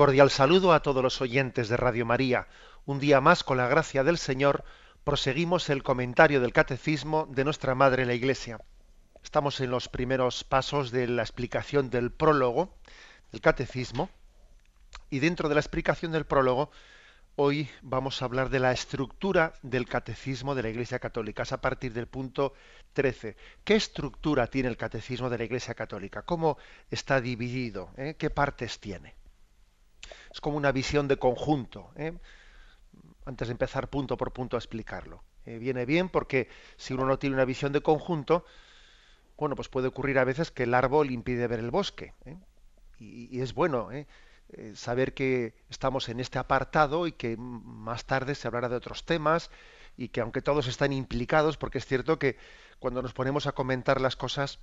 Cordial saludo a todos los oyentes de Radio María. Un día más, con la gracia del Señor, proseguimos el comentario del Catecismo de nuestra Madre la Iglesia. Estamos en los primeros pasos de la explicación del prólogo del Catecismo y dentro de la explicación del prólogo hoy vamos a hablar de la estructura del Catecismo de la Iglesia Católica. Es a partir del punto 13. ¿Qué estructura tiene el Catecismo de la Iglesia Católica? ¿Cómo está dividido? ¿Eh? ¿Qué partes tiene? Es como una visión de conjunto. ¿eh? Antes de empezar punto por punto a explicarlo. Eh, viene bien porque si uno no tiene una visión de conjunto, bueno, pues puede ocurrir a veces que el árbol impide ver el bosque. ¿eh? Y, es bueno saber que estamos en este apartado y que más tarde se hablará de otros temas y que aunque todos están implicados, porque es cierto que cuando nos ponemos a comentar las cosas,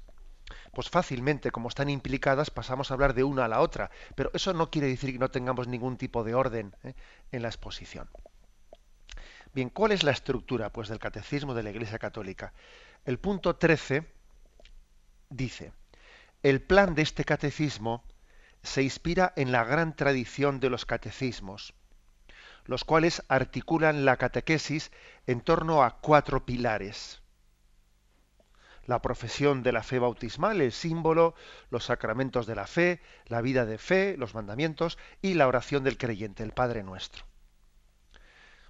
pues fácilmente, como están implicadas, pasamos a hablar de una a la otra. Pero eso no quiere decir que no tengamos ningún tipo de orden ¿eh? en la exposición. Bien, ¿cuál es la estructura pues, del catecismo de la Iglesia Católica? El punto 13 dice, el plan de este catecismo se inspira en la gran tradición de los catecismos, los cuales articulan la catequesis en torno a cuatro pilares la profesión de la fe bautismal, el símbolo, los sacramentos de la fe, la vida de fe, los mandamientos y la oración del creyente, el Padre nuestro.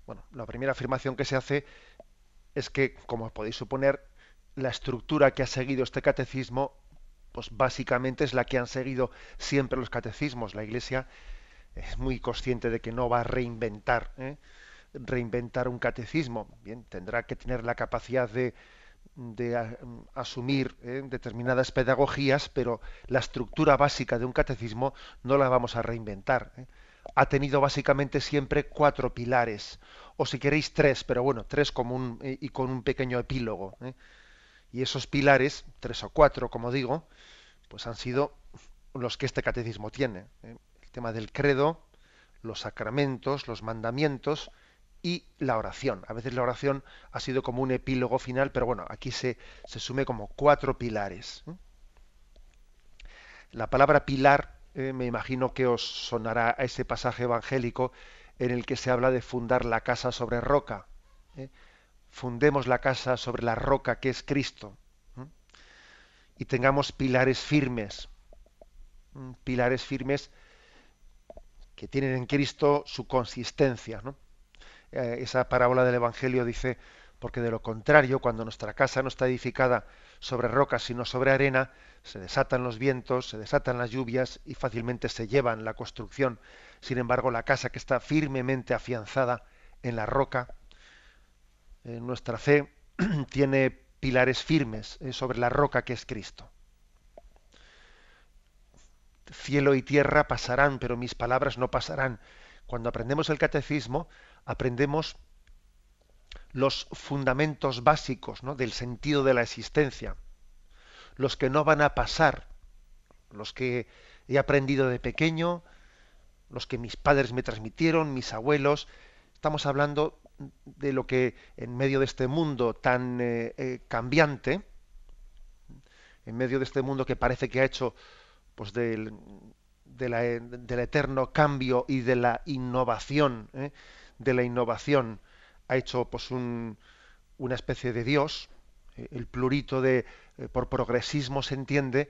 Bueno, la primera afirmación que se hace es que, como podéis suponer, la estructura que ha seguido este catecismo, pues básicamente es la que han seguido siempre los catecismos. La Iglesia es muy consciente de que no va a reinventar, ¿eh? reinventar un catecismo. Bien, tendrá que tener la capacidad de de asumir eh, determinadas pedagogías, pero la estructura básica de un catecismo no la vamos a reinventar. Eh. Ha tenido básicamente siempre cuatro pilares, o si queréis tres, pero bueno, tres como un, eh, y con un pequeño epílogo. Y esos pilares, tres o cuatro, como digo, pues han sido los que este catecismo tiene. El tema del credo, los sacramentos, los mandamientos, y la oración. A veces la oración ha sido como un epílogo final, pero bueno, aquí se, se sume como cuatro pilares. La palabra pilar eh, me imagino que os sonará a ese pasaje evangélico en el que se habla de fundar la casa sobre roca. ¿eh? Fundemos la casa sobre la roca que es Cristo. Y tengamos pilares firmes. Pilares firmes que tienen en Cristo su consistencia. ¿no? Eh, esa parábola del Evangelio dice, porque de lo contrario, cuando nuestra casa no está edificada sobre rocas, sino sobre arena, se desatan los vientos, se desatan las lluvias y fácilmente se llevan la construcción. Sin embargo, la casa que está firmemente afianzada en la roca, nuestra fe, tiene pilares firmes eh, sobre la roca que es Cristo. Cielo y tierra pasarán, pero mis palabras no pasarán. Cuando aprendemos el catecismo, aprendemos los fundamentos básicos del sentido de la existencia, los que no van a pasar, los que he aprendido de pequeño, los que mis padres me transmitieron, mis abuelos. Estamos hablando de lo que en medio de este mundo tan eh, eh, cambiante, en medio de este mundo que parece que ha hecho pues del, del eterno cambio y de la innovación, ¿eh? De la innovación ha hecho pues un, una especie de Dios, eh, el plurito de eh, por progresismo se entiende,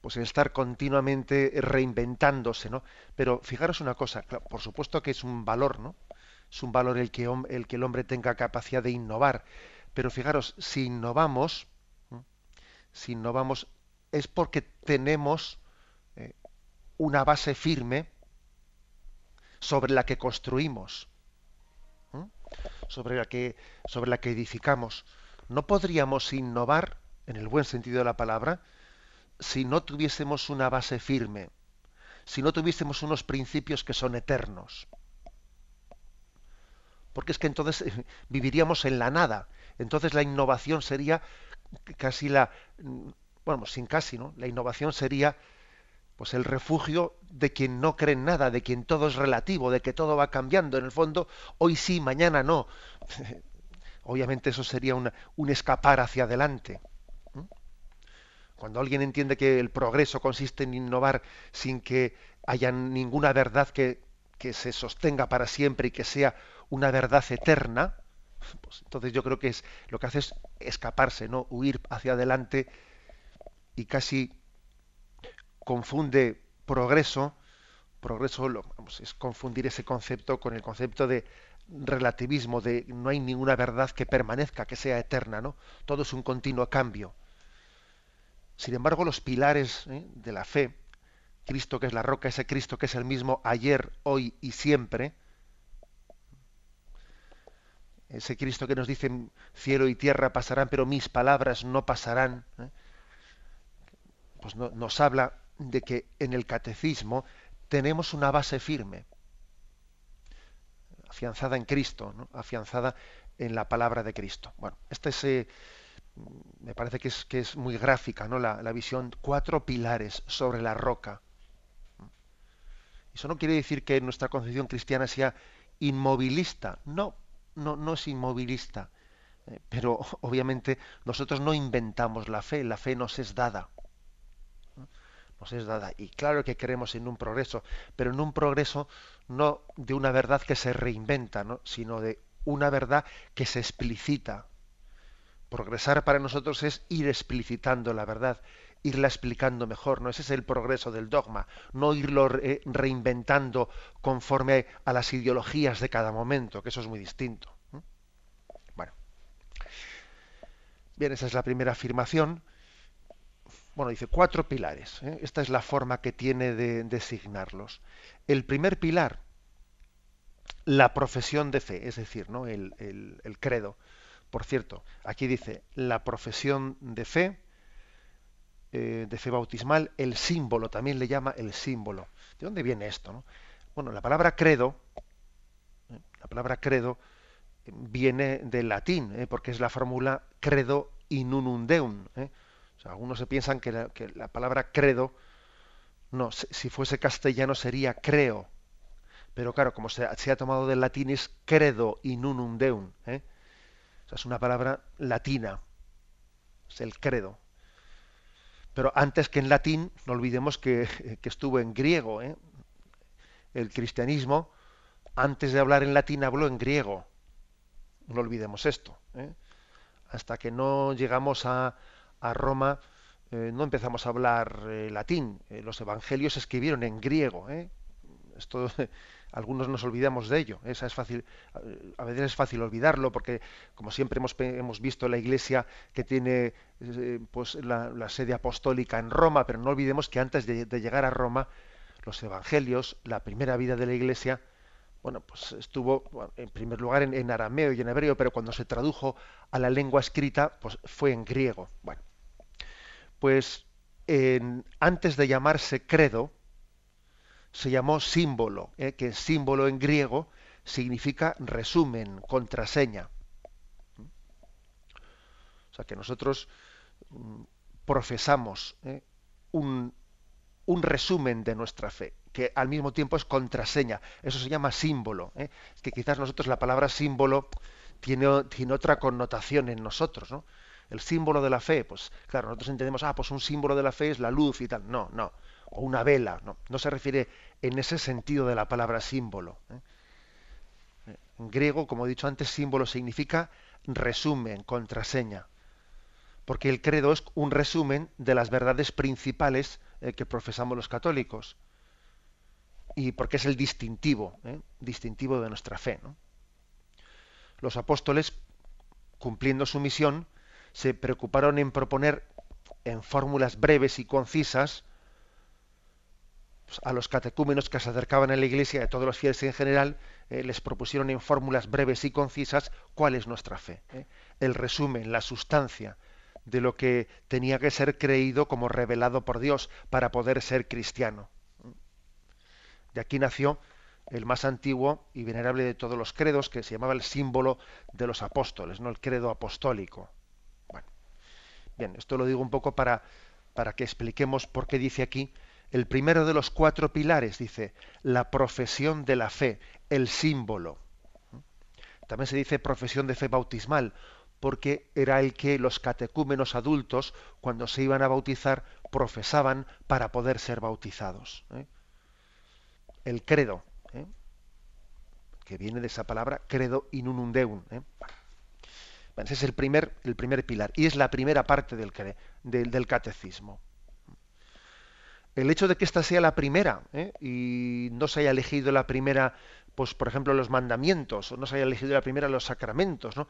pues el estar continuamente reinventándose, ¿no? Pero fijaros una cosa, por supuesto que es un valor, ¿no? Es un valor el que, el que el hombre tenga capacidad de innovar. Pero fijaros, si innovamos, si innovamos, es porque tenemos eh, una base firme sobre la que construimos sobre la que, sobre la que edificamos. No podríamos innovar, en el buen sentido de la palabra, si no tuviésemos una base firme, si no tuviésemos unos principios que son eternos. Porque es que entonces viviríamos en la nada. Entonces la innovación sería casi la, mm, bueno, sin casi, ¿no? La innovación sería pues el refugio de quien no cree en nada, de quien todo es relativo, de que todo va cambiando. En el fondo, hoy sí, mañana no. Obviamente eso sería un escapar hacia adelante. Cuando alguien entiende que el progreso consiste en innovar sin que haya ninguna verdad que, que se sostenga para siempre y que sea una verdad eterna, pues entonces yo creo que es lo que hace es escaparse, no huir hacia adelante y casi confunde progreso, progreso lo, es confundir ese concepto con el concepto de relativismo, de no hay ninguna verdad que permanezca, que sea eterna, ¿no? Todo es un continuo cambio. Sin embargo, los pilares ¿eh? de la fe, Cristo que es la roca, ese Cristo que es el mismo ayer, hoy y siempre, ese Cristo que nos dice cielo y tierra pasarán, pero mis palabras no pasarán, ¿eh? pues nos habla de que en el catecismo tenemos una base firme, afianzada en Cristo, afianzada en la palabra de Cristo. Bueno, este es eh, me parece que es, que es muy gráfica ¿no? la, visión, cuatro pilares sobre la roca. Eso no quiere decir que nuestra concepción cristiana sea inmovilista. No, no, no es inmovilista. Eh, pero obviamente nosotros no inventamos la fe, la fe nos es dada. Nos es dada. Y claro que queremos en un progreso, pero en un progreso no de una verdad que se reinventa, ¿no? sino de una verdad que se explicita, Progresar para nosotros es ir explicitando la verdad, irla explicando mejor, ¿no? Ese es el progreso del dogma, no irlo reinventando conforme a las ideologías de cada momento, que eso es muy distinto. Bueno. Bien, esa es la primera afirmación. Bueno, dice cuatro pilares. ¿eh? Esta es la forma que tiene de designarlos. El primer pilar, la profesión de fe, es decir, ¿no? el, el credo. Por cierto, aquí dice la profesión de fe, eh, de fe bautismal, el símbolo, también le llama el símbolo. ¿De dónde viene esto? Bueno, la palabra credo, eh, la palabra credo viene del latín, porque es la fórmula credo in unum deum. Algunos se piensan que la, palabra credo, no, si fuese castellano sería creo. Pero claro, como se, ha tomado del latín es credo in unum deum. ¿eh? es una palabra latina, es el credo. Pero antes que en latín, no olvidemos que, estuvo en griego. ¿eh? El cristianismo, antes de hablar en latín, habló en griego. No olvidemos esto. ¿eh? Hasta que no llegamos a, Roma, eh, no empezamos a hablar latín. los evangelios se escribieron en griego. Esto algunos nos olvidamos de ello. Esa es fácil, a veces es fácil olvidarlo porque, como siempre hemos, hemos visto la Iglesia que tiene eh, pues la, sede apostólica en Roma, pero no olvidemos que antes de, llegar a Roma, los Evangelios, la primera vida de la Iglesia, bueno, pues estuvo en primer lugar en, arameo y en hebreo, pero cuando se tradujo a la lengua escrita, pues fue en griego. Bueno, pues antes de llamarse credo, se llamó símbolo, ¿eh? que símbolo en griego significa resumen, contraseña. O sea que nosotros mm, profesamos ¿eh? un, un, resumen de nuestra fe, que al mismo tiempo es contraseña. Eso se llama símbolo. ¿eh? Es que quizás nosotros la palabra símbolo tiene, tiene otra connotación en nosotros, ¿no? El símbolo de la fe, pues claro, nosotros entendemos, ah, pues un símbolo de la fe es la luz y tal. No, no o una vela. No, no se refiere en ese sentido de la palabra símbolo. ¿eh? En griego, como he dicho antes, símbolo significa resumen, contraseña. Porque el credo es un resumen de las verdades principales eh, que profesamos los católicos. Y porque es el distintivo, ¿eh? distintivo de nuestra fe. Los apóstoles, cumpliendo su misión, se preocuparon en proponer en fórmulas breves y concisas pues, a los catecúmenos que se acercaban a la iglesia y a todos los fieles en general, eh, les propusieron en fórmulas breves y concisas cuál es nuestra fe. Eh. El resumen, la sustancia de lo que tenía que ser creído como revelado por Dios para poder ser cristiano. De aquí nació el más antiguo y venerable de todos los credos, que se llamaba el símbolo de los apóstoles, no el credo apostólico. Bien, esto lo digo un poco para, para que expliquemos por qué dice aquí el primero de los cuatro pilares, dice, la profesión de la fe, el símbolo. También se dice profesión de fe bautismal, porque era el que los catecúmenos adultos, cuando se iban a bautizar, profesaban para poder ser bautizados. ¿eh? El credo, ¿eh? que viene de esa palabra credo in unum ese es el primer, el primer pilar y es la primera parte del, del catecismo el hecho de que esta sea la primera ¿eh? y no se haya elegido la primera, pues por ejemplo los mandamientos o no se haya elegido la primera los sacramentos, ¿no?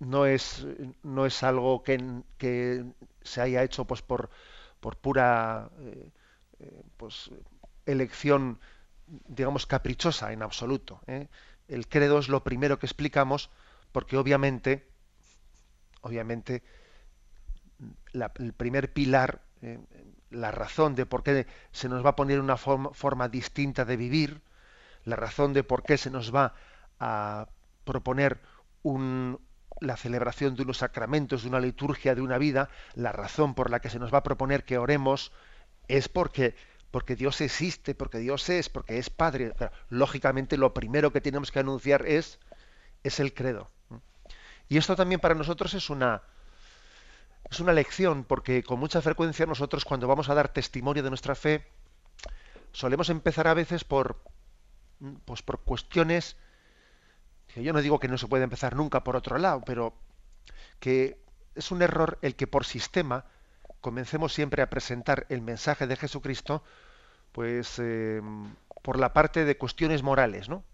No es, no es algo que, que se haya hecho pues por, por pura eh, eh, pues, elección, digamos, caprichosa en absoluto. El credo es lo primero que explicamos porque obviamente, obviamente, el primer pilar la razón de por qué se nos va a poner una forma, distinta de vivir, la razón de por qué se nos va a proponer la celebración de unos sacramentos, de una liturgia, de una vida, la razón por la que se nos va a proponer que oremos es porque, porque Dios existe, porque Dios es, porque es Padre. lógicamente lo primero que tenemos que anunciar es, es el credo. Y esto también para nosotros es una, es una lección porque con mucha frecuencia nosotros cuando vamos a dar testimonio de nuestra fe solemos empezar a veces por pues por cuestiones que yo no digo que no se puede empezar nunca por otro lado, pero que es un error el que por sistema comencemos siempre a presentar el mensaje de Jesucristo pues eh, por la parte de cuestiones morales, ¿no?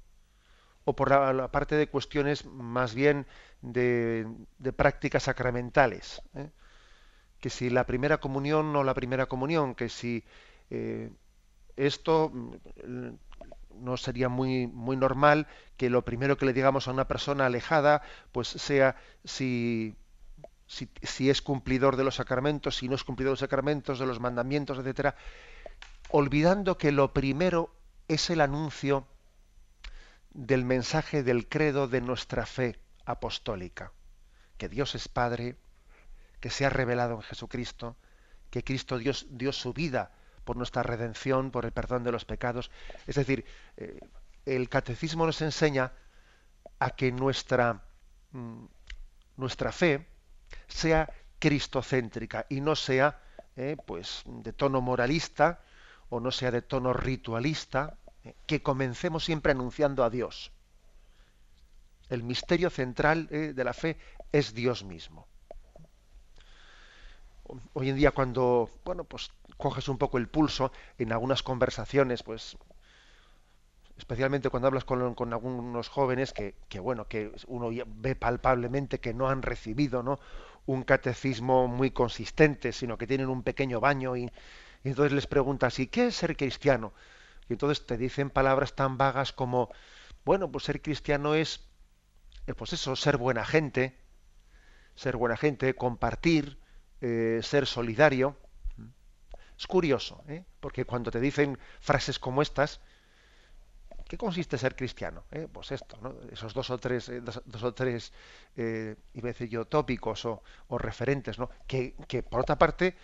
O por la, parte de cuestiones más bien de, prácticas sacramentales. ¿eh? que si la primera comunión o la primera comunión, que si eh, esto mm, no sería muy, muy normal que lo primero que le digamos a una persona alejada, pues sea si, si, es cumplidor de los sacramentos, si no es cumplidor de los sacramentos, de los mandamientos, etcétera, olvidando que lo primero es el anuncio del mensaje del credo de nuestra fe apostólica, que Dios es Padre, que se ha revelado en Jesucristo, que Cristo Dios dio su vida por nuestra redención, por el perdón de los pecados. Es decir, eh, el catecismo nos enseña a que nuestra, mm, nuestra fe sea cristocéntrica y no sea eh, pues de tono moralista o no sea de tono ritualista, que comencemos siempre anunciando a Dios. El misterio central de la fe es Dios mismo. Hoy en día cuando bueno pues coges un poco el pulso en algunas conversaciones pues especialmente cuando hablas con, algunos jóvenes que, que, bueno que uno ve palpablemente que no han recibido no un catecismo muy consistente sino que tienen un pequeño baño y, entonces les preguntas y qué es ser cristiano y entonces te dicen palabras tan vagas como bueno pues ser cristiano es eh, pues eso ser buena gente ser buena gente compartir eh, ser solidario. Es curioso, ¿eh? porque cuando te dicen frases como estas, ¿qué consiste ser cristiano? ¿Eh? Pues esto, ¿no? esos dos o tres, dos, o tres, y a decir yo, tópicos o, referentes, ¿no? Que, por otra parte,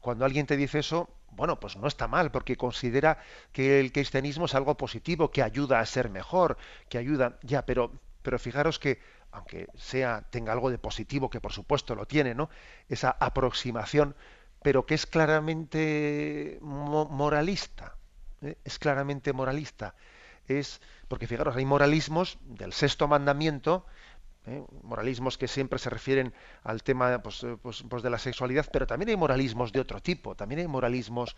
cuando alguien te dice eso, bueno, pues no está mal, porque considera que el cristianismo es algo positivo, que ayuda a ser mejor, que ayuda, ya, pero, pero fijaros que aunque sea tenga algo de positivo, que por supuesto lo tiene, ¿no? Esa aproximación, pero que es claramente moralista, ¿eh? es claramente moralista. Es porque fijaros, hay moralismos del sexto mandamiento, ¿eh? moralismos que siempre se refieren al tema pues, eh, pues, pues, de la sexualidad, pero también hay moralismos de otro tipo, también hay moralismos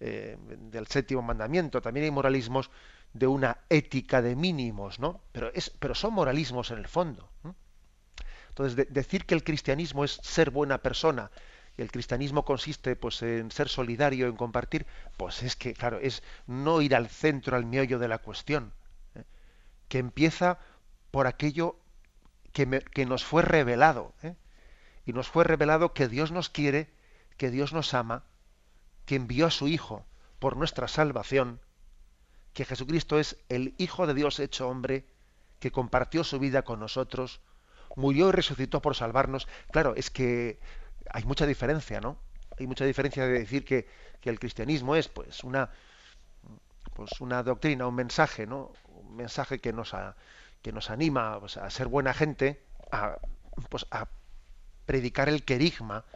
del séptimo mandamiento, también hay moralismos de una ética de mínimos, ¿no? Pero, es, pero son moralismos en el fondo. Entonces, decir que el cristianismo es ser buena persona y el cristianismo consiste pues en ser solidario, en compartir, pues es que, claro, es no ir al centro, al meollo de la cuestión, ¿eh? que empieza por aquello que, nos fue revelado. ¿eh? Y nos fue revelado que Dios nos quiere, que Dios nos ama, que envió a su Hijo por nuestra salvación, que Jesucristo es el Hijo de Dios hecho hombre, que compartió su vida con nosotros, murió y resucitó por salvarnos. Claro, es que hay mucha diferencia, ¿no? Hay mucha diferencia de decir que, que el cristianismo es pues una pues una doctrina, un mensaje, ¿no? Un mensaje que nos, que nos anima pues, a ser buena gente, a, pues, a predicar el querigma,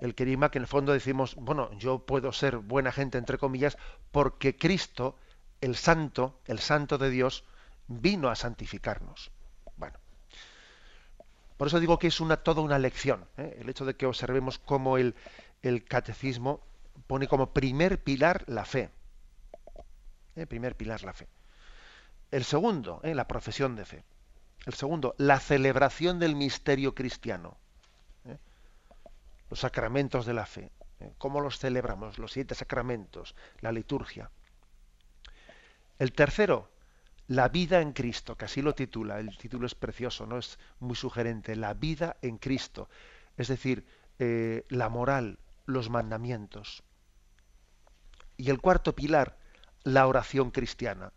el querigma que en el fondo decimos, bueno, yo puedo ser buena gente entre comillas porque Cristo, el santo, el santo de Dios, vino a santificarnos. Bueno, por eso digo que es una toda una lección, ¿eh? el hecho de que observemos cómo el, el catecismo pone como primer pilar la fe. El primer pilar, la fe. El segundo, ¿eh? la profesión de fe. El segundo, la celebración del misterio cristiano. ¿eh? Los sacramentos de la fe. ¿eh? ¿Cómo los celebramos? Los siete sacramentos, la liturgia. El tercero, la vida en Cristo, que así lo titula. El título es precioso, no es muy sugerente. La vida en Cristo. Es decir, la moral, los mandamientos. Y el cuarto pilar, la oración cristiana.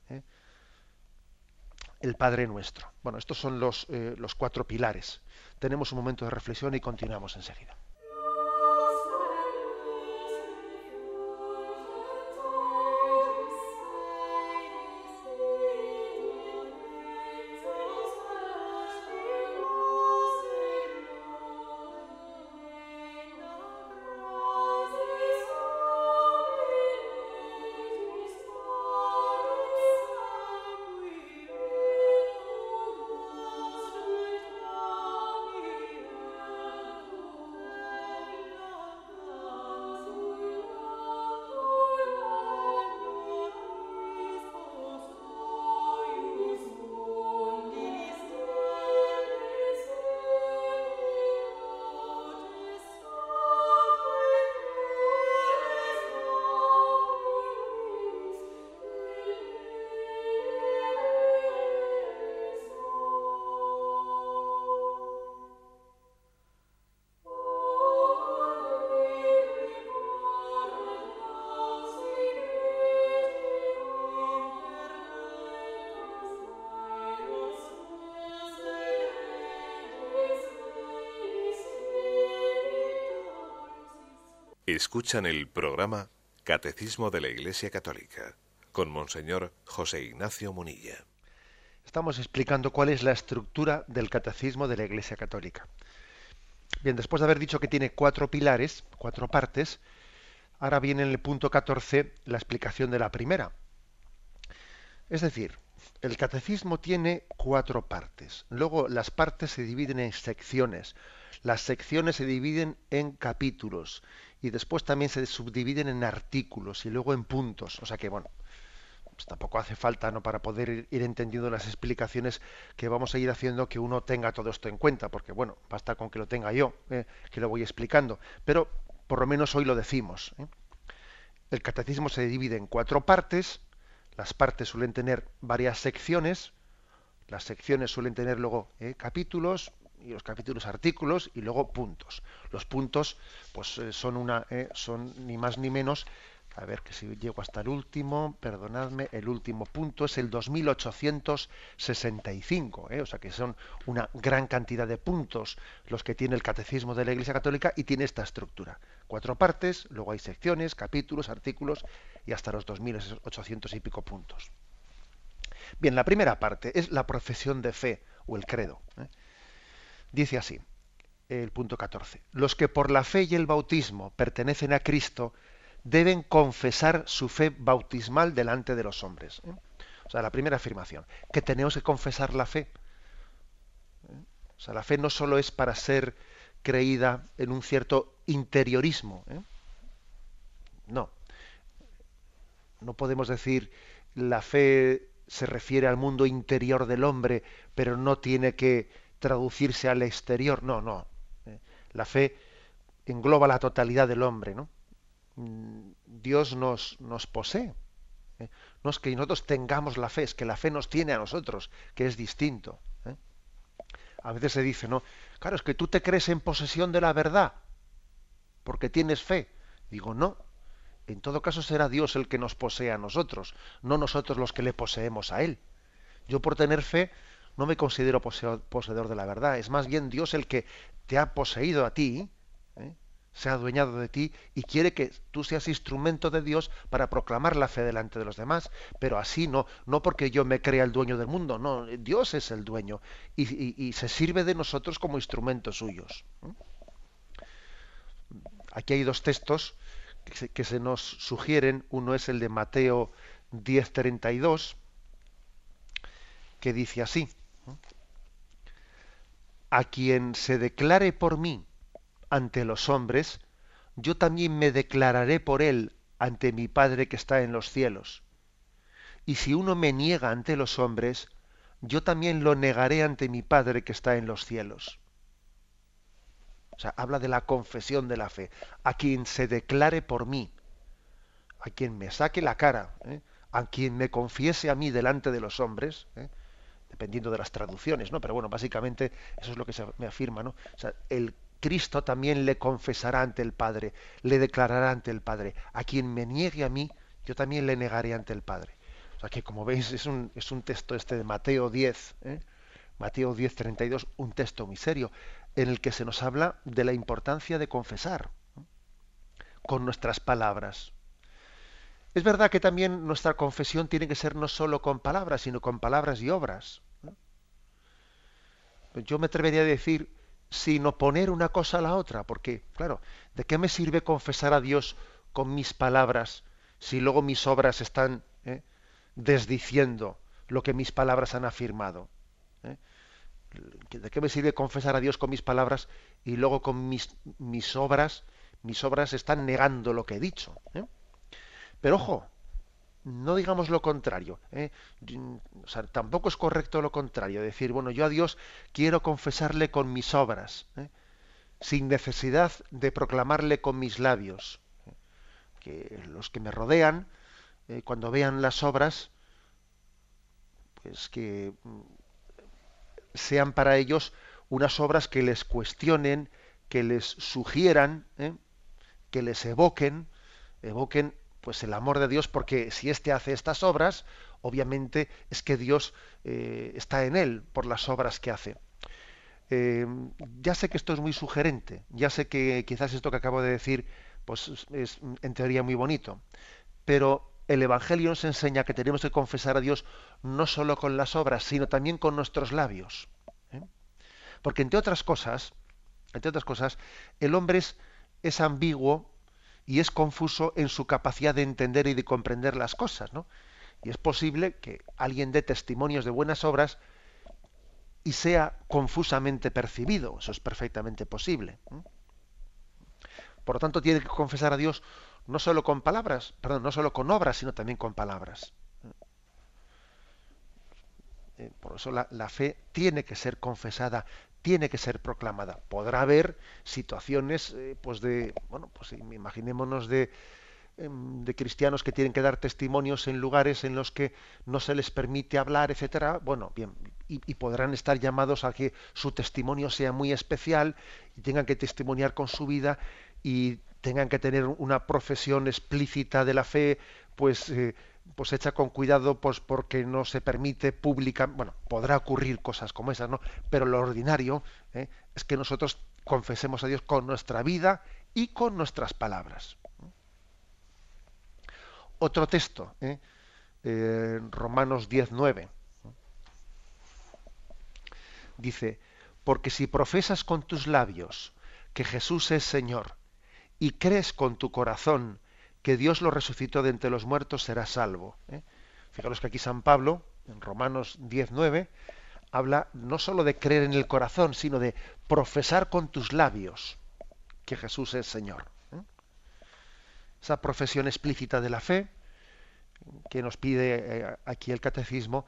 El Padre Nuestro. Bueno, estos son los, eh, los cuatro pilares. Tenemos un momento de reflexión y continuamos enseguida. Escuchan el programa Catecismo de la Iglesia Católica con Monseñor José Ignacio Munilla. Estamos explicando cuál es la estructura del Catecismo de la Iglesia Católica. Bien, después de haber dicho que tiene cuatro pilares, cuatro partes, ahora viene en el punto 14 la explicación de la primera. Es decir, el catecismo tiene cuatro partes. Luego las partes se dividen en secciones. Las secciones se dividen en capítulos y después también se subdividen en artículos y luego en puntos. O sea que, bueno, pues tampoco hace falta ¿no? para poder ir, entendiendo las explicaciones que vamos a ir haciendo que uno tenga todo esto en cuenta, porque, bueno, basta con que lo tenga yo, ¿eh? que lo voy explicando. Pero por lo menos hoy lo decimos. ¿eh? El catecismo se divide en cuatro partes. Las partes suelen tener varias secciones. Las secciones suelen tener luego ¿eh? capítulos, y los capítulos artículos y luego puntos. Los puntos pues eh, son una eh, son ni más ni menos a ver que si llego hasta el último, perdonadme, el último punto es el 2865, ¿eh? o sea que son una gran cantidad de puntos los que tiene el catecismo de la Iglesia Católica y tiene esta estructura. Cuatro partes, luego hay secciones, capítulos, artículos y hasta los 2800 y pico puntos. Bien, la primera parte es la profesión de fe o el credo. ¿eh? Dice así, el punto 14, los que por la fe y el bautismo pertenecen a Cristo deben confesar su fe bautismal delante de los hombres. O sea, la primera afirmación, que tenemos que confesar la fe. O sea, la fe no solo es para ser creída en un cierto interiorismo. ¿eh? No. No podemos decir la fe se refiere al mundo interior del hombre, pero no tiene que traducirse al exterior. No, no. Eh, la fe engloba la totalidad del hombre, ¿no? Mm, Dios nos, nos posee. ¿eh? No es que nosotros tengamos la fe, es que la fe nos tiene a nosotros, que es distinto. ¿eh? A veces se dice, ¿no? Claro, es que tú te crees en posesión de la verdad, porque tienes fe. Digo, no. En todo caso será Dios el que nos posee a nosotros, no nosotros los que le poseemos a Él. Yo por tener fe no me considero poseedor de la verdad, es más bien Dios el que te ha poseído a ti, ¿eh? se ha adueñado de ti y quiere que tú seas instrumento de Dios para proclamar la fe delante de los demás, pero así no, no porque yo me crea el dueño del mundo, no, Dios es el dueño y, se sirve de nosotros como instrumentos suyos. Aquí hay dos textos que se, nos sugieren, uno es el de Mateo 10:32, que dice así, a quien se declare por mí ante los hombres, yo también me declararé por él ante mi Padre que está en los cielos. Y si uno me niega ante los hombres, yo también lo negaré ante mi Padre que está en los cielos. O sea, habla de la confesión de la fe. A quien se declare por mí, a quien me saque la cara, ¿eh? a quien me confiese a mí delante de los hombres, ¿eh? Dependiendo de las traducciones, ¿no? Pero bueno, básicamente eso es lo que se me afirma, ¿no? El Cristo también le confesará ante el Padre, le declarará ante el Padre. A quien me niegue a mí, yo también le negaré ante el Padre. O sea que, como veis, es un, es un texto este de Mateo 10, ¿eh? Mateo 10, 32, un texto muy serio, en el que se nos habla de la importancia de confesar con nuestras palabras. Es verdad que también nuestra confesión tiene que ser no solo con palabras, sino con palabras y obras. Yo me atrevería a decir sino poner una cosa a la otra, porque, claro, ¿de qué me sirve confesar a Dios con mis palabras si luego mis obras están eh, desdiciendo lo que mis palabras han afirmado? ¿Eh? ¿De qué me sirve confesar a Dios con mis palabras y luego con mis, mis obras, mis obras están negando lo que he dicho? ¿eh? Pero ojo, no digamos lo contrario. ¿eh? tampoco es correcto lo contrario, decir, bueno, yo a Dios quiero confesarle con mis obras, ¿eh? sin necesidad de proclamarle con mis labios. ¿eh? Que los que me rodean, cuando vean las obras, pues que mm, sean para ellos unas obras que les cuestionen, que les sugieran, que les evoquen, evoquen pues el amor de Dios, porque si éste hace estas obras, obviamente es que Dios eh, está en él por las obras que hace. Eh, ya sé que esto es muy sugerente, ya sé que quizás esto que acabo de decir pues es en teoría muy bonito, pero el Evangelio nos enseña que tenemos que confesar a Dios no solo con las obras, sino también con nuestros labios. ¿eh? Porque entre otras cosas, entre otras cosas, el hombre es, es ambiguo y es confuso en su capacidad de entender y de comprender las cosas, ¿no? Y es posible que alguien dé testimonios de buenas obras y sea confusamente percibido. Eso es perfectamente posible. Por lo tanto, tiene que confesar a Dios no solo con palabras, perdón, no solo con obras, sino también con palabras. Eh, por eso la, la, fe tiene que ser confesada tiene que ser proclamada. Podrá haber situaciones, eh, pues de, bueno, pues imaginémonos de, em, de cristianos que tienen que dar testimonios en lugares en los que no se les permite hablar, etcétera. Bueno, bien, y, podrán estar llamados a que su testimonio sea muy especial y tengan que testimoniar con su vida y tengan que tener una profesión explícita de la fe, pues eh, pues hecha con cuidado pues porque no se permite pública bueno podrá ocurrir cosas como esas no pero lo ordinario ¿eh? es que nosotros confesemos a Dios con nuestra vida y con nuestras palabras otro texto ¿eh? eh Romanos 19 dice porque si profesas con tus labios que Jesús es Señor y crees con tu corazón que Dios lo resucitó de entre los muertos, será salvo. ¿eh? Fijaros que aquí San Pablo, en Romanos 19, habla no sólo de creer en el corazón, sino de profesar con tus labios que Jesús es Señor. ¿eh? Esa profesión explícita de la fe que nos pide eh, aquí el catecismo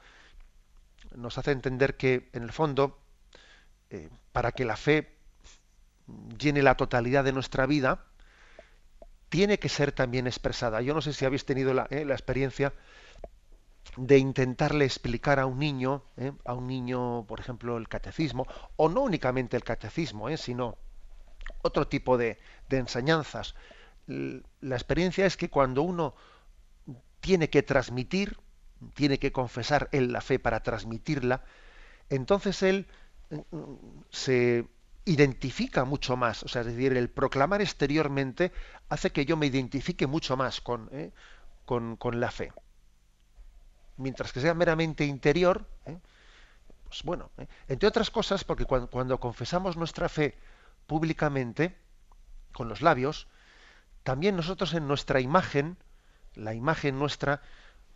nos hace entender que, en el fondo, para que la fe llene la totalidad de nuestra vida, tiene que ser también expresada. Yo no sé si habéis tenido la, eh, experiencia de intentarle explicar a un niño, eh, a un niño, por ejemplo, el catecismo, o no únicamente el catecismo, eh, sino otro tipo de, enseñanzas, la experiencia es que cuando uno tiene que transmitir, tiene que confesar él la fe para transmitirla, entonces él se identifica mucho más. O sea, es decir, el proclamar exteriormente hace que yo me identifique mucho más con, ¿eh? con, la fe. Mientras que sea meramente interior, ¿eh? pues bueno, ¿eh? entre otras cosas, porque cuando, cuando confesamos nuestra fe públicamente, con los labios, también nosotros en nuestra imagen, la imagen nuestra,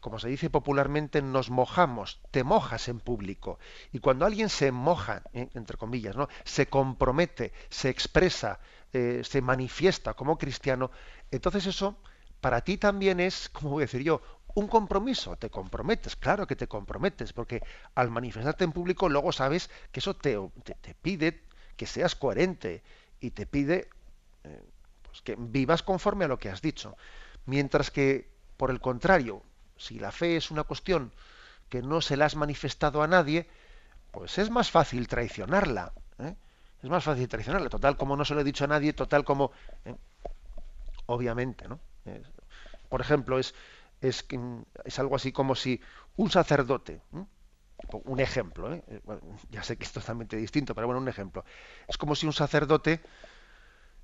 como se dice popularmente, nos mojamos, te mojas en público. Y cuando alguien se moja, eh, entre comillas, ¿no? se compromete, se expresa, eh, se manifiesta como cristiano, entonces eso para ti también es, como voy a decir yo, un compromiso. Te comprometes, claro que te comprometes, porque al manifestarte en público luego sabes que eso te, te, pide que seas coherente y te pide eh, pues que vivas conforme a lo que has dicho. Mientras que, por el contrario, si la fe es una cuestión que no se la has manifestado a nadie, pues es más fácil traicionarla. ¿eh? Es más fácil traicionarla. Total, como no se lo he dicho a nadie, total como... ¿eh? Obviamente, ¿no? por ejemplo, es, es, es, algo así como si un sacerdote, un ejemplo, ¿eh? ya sé que es totalmente distinto, pero bueno, un ejemplo. Es como si un sacerdote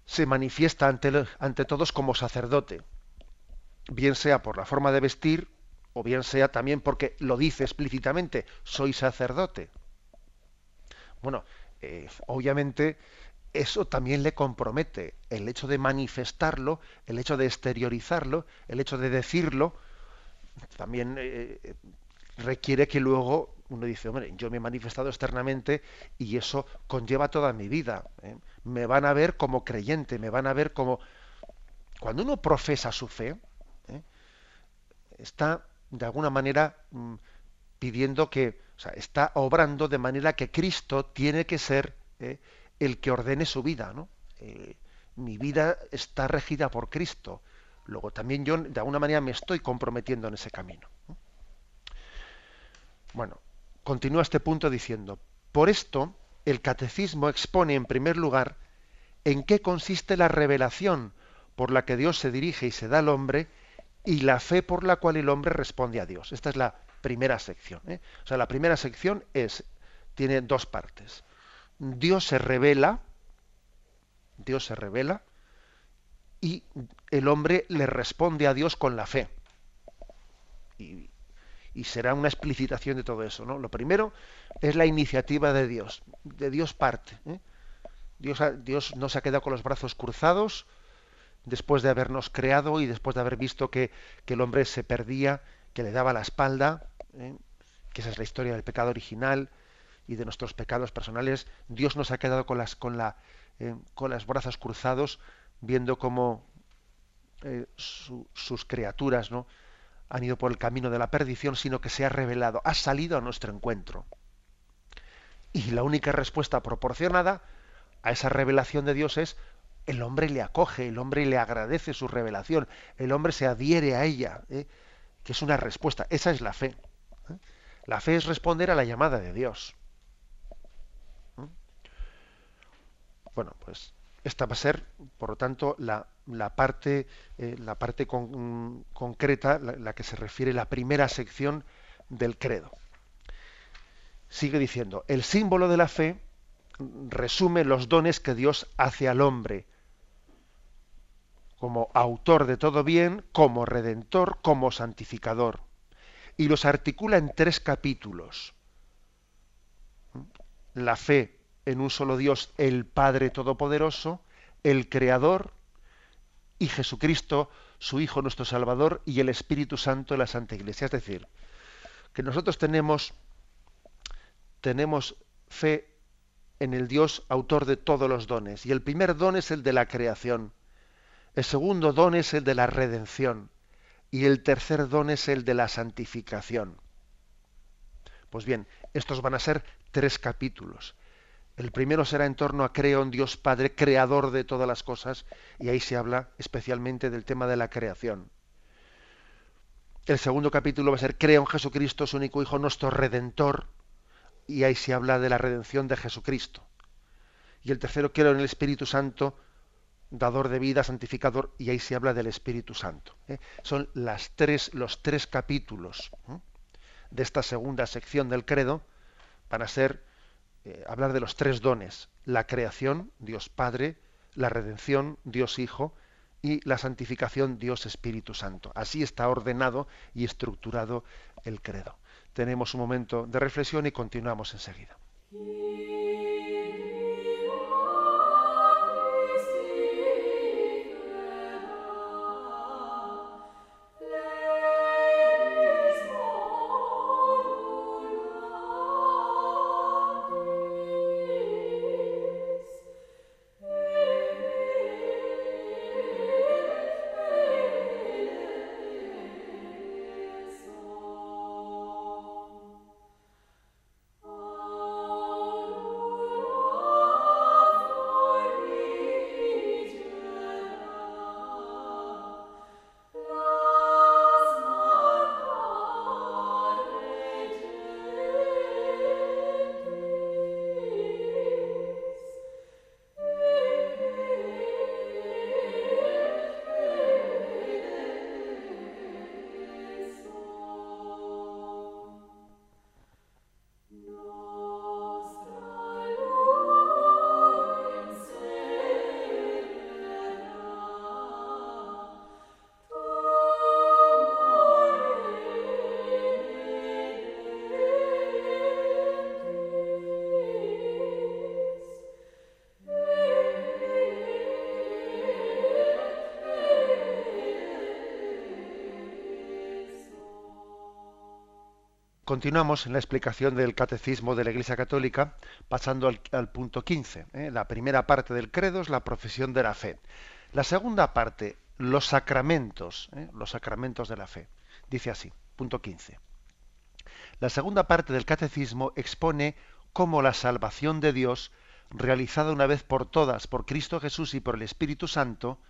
se manifiesta ante, ante todos como sacerdote, bien sea por la forma de vestir, o bien sea también porque lo dice explícitamente, soy sacerdote. Bueno, eh, obviamente eso también le compromete. El hecho de manifestarlo, el hecho de exteriorizarlo, el hecho de decirlo, también eh, requiere que luego uno dice, hombre, yo me he manifestado externamente y eso conlleva toda mi vida. ¿eh? Me van a ver como creyente, me van a ver como... Cuando uno profesa su fe, está de alguna manera mm, pidiendo que, está obrando de manera que Cristo tiene que ser eh, el que ordene su vida, ¿no? Eh, mi vida está regida por Cristo. Luego también yo de alguna manera me estoy comprometiendo en ese camino. Bueno, continúa este punto diciendo, por esto el catecismo expone en primer lugar en qué consiste la revelación por la que Dios se dirige y se da al hombre y la fe por la cual el hombre responde a Dios. Esta es la primera sección. ¿eh? O sea, la primera sección es, tiene dos partes. Dios se revela, Dios se revela, y el hombre le responde a Dios con la fe. Y, será una explicitación de todo eso. ¿no? Lo primero es la iniciativa de Dios. De Dios parte. ¿eh? Dios, Dios no se ha quedado con los brazos cruzados, después de habernos creado y después de haber visto que, el hombre se perdía, que le daba la espalda, ¿eh? que esa es la historia del pecado original y de nuestros pecados personales, Dios nos ha quedado con las, con la, eh, con las brazos cruzados, viendo cómo eh, sus criaturas ¿no? han ido por el camino de la perdición, sino que se ha revelado, ha salido a nuestro encuentro. Y la única respuesta proporcionada a esa revelación de Dios es el hombre le acoge, el hombre le agradece su revelación, el hombre se adhiere a ella, ¿eh? que es una respuesta. Esa es la fe. ¿eh? La fe es responder a la llamada de Dios. ¿eh? Bueno, pues esta va a ser, por lo tanto, la, parte, la parte concreta, la, la que se refiere la primera sección del credo. Sigue diciendo, el símbolo de la fe resume los dones que Dios hace al hombre como autor de todo bien, como redentor, como santificador. Y los articula en tres capítulos. La fe en un solo Dios, el Padre Todopoderoso, el Creador, y Jesucristo, su Hijo nuestro Salvador, y el Espíritu Santo de la Santa Iglesia. Es decir, que nosotros tenemos, tenemos fe en el Dios autor de todos los dones. Y el primer don es el de la creación. El segundo don es el de la redención y el tercer don es el de la santificación. Pues bien, estos van a ser tres capítulos. El primero será en torno a creo en Dios Padre, creador de todas las cosas, y ahí se habla especialmente del tema de la creación. El segundo capítulo va a ser creo en Jesucristo, su único Hijo, nuestro Redentor, y ahí se habla de la redención de Jesucristo. Y el tercero creo en el Espíritu Santo, dador de vida, santificador, y ahí se habla del Espíritu Santo. ¿eh? Son tres, los tres capítulos de esta segunda sección del credo, van a ser eh, hablar de los tres dones, la creación, Dios Padre, la redención, Dios Hijo, y la santificación, Dios Espíritu Santo. Así está ordenado y estructurado el credo. Tenemos un momento de reflexión y continuamos enseguida. Continuamos en la explicación del catecismo de la Iglesia Católica, pasando al, punto 15. ¿eh? La primera parte del credo es la profesión de la fe. La segunda parte, los sacramentos, ¿eh? los sacramentos de la fe. Dice así, punto 15. La segunda parte del catecismo expone cómo la salvación de Dios, realizada una vez por todas por Cristo Jesús y por el Espíritu Santo,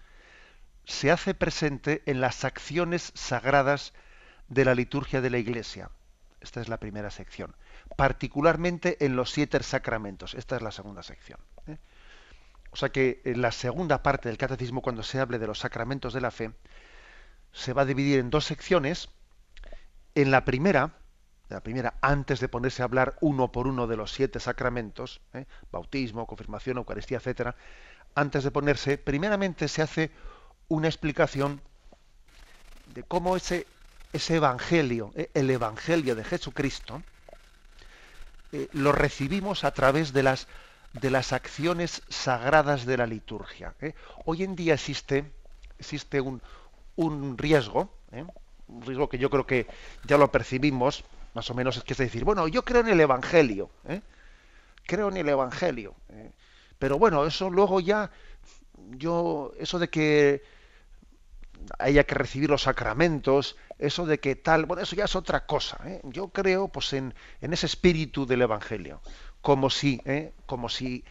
se hace presente en las acciones sagradas de la liturgia de la Iglesia esta es la primera sección. Particularmente en los siete sacramentos. Esta es la segunda sección. ¿eh? O sea que en la segunda parte del catecismo, cuando se hable de los sacramentos de la fe, se va a dividir en dos secciones. En la primera, la primera, antes de ponerse a hablar uno por uno de los siete sacramentos, ¿eh? bautismo, confirmación, Eucaristía, etcétera, antes de ponerse, primeramente se hace una explicación de cómo ese ese evangelio, eh, el evangelio de Jesucristo, eh, lo recibimos a través de las, de las acciones sagradas de la liturgia. ¿eh? Hoy en día existe, existe un, un riesgo, un riesgo que yo creo que ya lo percibimos, más o menos, es que es decir, bueno, yo creo en el evangelio, creo en el evangelio, pero bueno, eso luego ya, yo, eso de que haya que recibir los sacramentos, eso de que tal, bueno, eso ya es otra cosa. ¿eh? Yo creo pues en, ese espíritu del Evangelio, como si, ¿eh? como si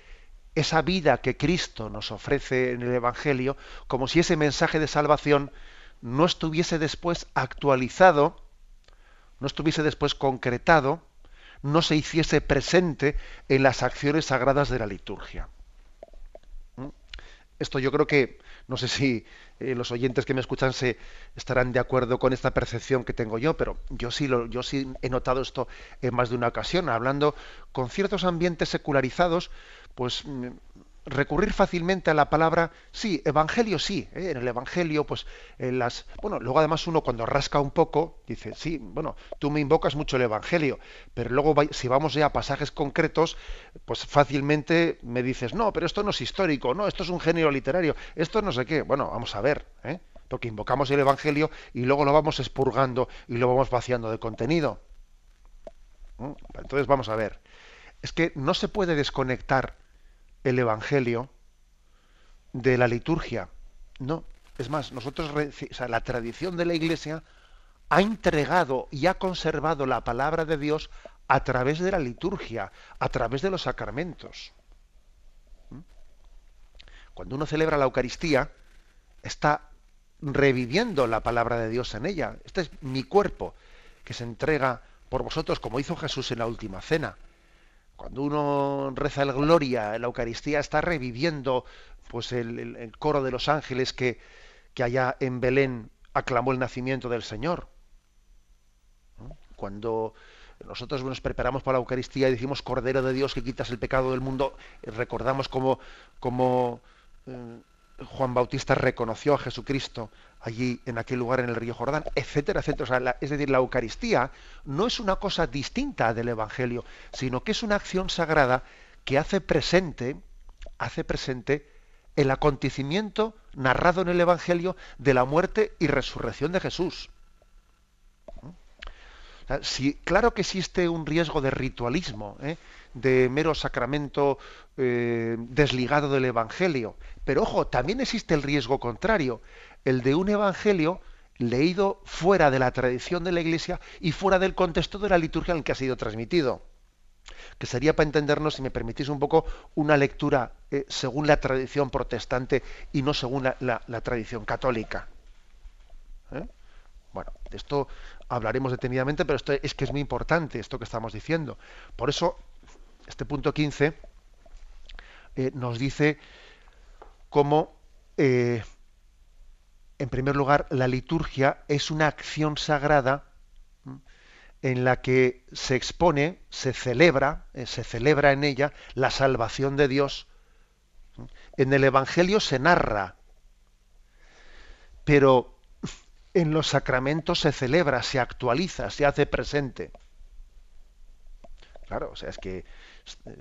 esa vida que Cristo nos ofrece en el Evangelio, como si ese mensaje de salvación no estuviese después actualizado, no estuviese después concretado, no se hiciese presente en las acciones sagradas de la liturgia. ¿Mm? Esto yo creo que, no sé si eh, los oyentes que me escuchan se estarán de acuerdo con esta percepción que tengo yo, pero yo sí, lo, yo sí he notado esto en más de una ocasión, hablando con ciertos ambientes secularizados, pues mm, recurrir fácilmente a la palabra, sí, evangelio sí, ¿eh? en el evangelio, pues en las, bueno, luego además uno cuando rasca un poco, dice, sí, bueno, tú me invocas mucho el evangelio, pero luego si vamos ya a pasajes concretos, pues fácilmente me dices, no, pero esto no es histórico, no, esto es un género literario, esto no sé qué, bueno, vamos a ver, ¿eh? porque invocamos el evangelio y luego lo vamos expurgando y lo vamos vaciando de contenido. Entonces vamos a ver, es que no se puede desconectar el Evangelio de la liturgia. No, es más, nosotros, la tradición de la Iglesia ha entregado y ha conservado la palabra de Dios a través de la liturgia, a través de los sacramentos. ¿Mm? Cuando uno celebra la Eucaristía, está reviviendo la palabra de Dios en ella. Este es mi cuerpo que se entrega por vosotros, como hizo Jesús en la última cena. Cuando uno reza el Gloria, la Eucaristía está reviviendo pues el, coro de los ángeles que, que allá en Belén aclamó el nacimiento del Señor. Cuando nosotros nos preparamos para la Eucaristía y decimos Cordero de Dios que quitas el pecado del mundo, recordamos como, como eh, Juan Bautista reconoció a Jesucristo allí en aquel lugar en el río Jordán, etcétera, etcétera. es decir, la Eucaristía no es una cosa distinta del Evangelio, sino que es una acción sagrada que hace presente, hace presente el acontecimiento narrado en el Evangelio de la muerte y resurrección de Jesús. claro que existe un riesgo de ritualismo, ¿eh? De mero sacramento eh, desligado del Evangelio, pero ojo, también existe el riesgo contrario, el de un Evangelio leído fuera de la tradición de la Iglesia y fuera del contexto de la liturgia en el que ha sido transmitido que sería para entendernos, si me permitís un poco, una lectura eh, según la tradición protestante y no según la, tradición católica. ¿Eh? Bueno, de esto hablaremos detenidamente, pero esto es que es muy importante esto que estamos diciendo. Por eso, este punto 15 eh, nos dice cómo, en primer lugar, la liturgia es una acción sagrada en la que se expone, se celebra, eh, se celebra en ella la salvación de Dios. En el Evangelio se narra, pero en los sacramentos se celebra, se actualiza, se hace presente. Claro, o sea, es que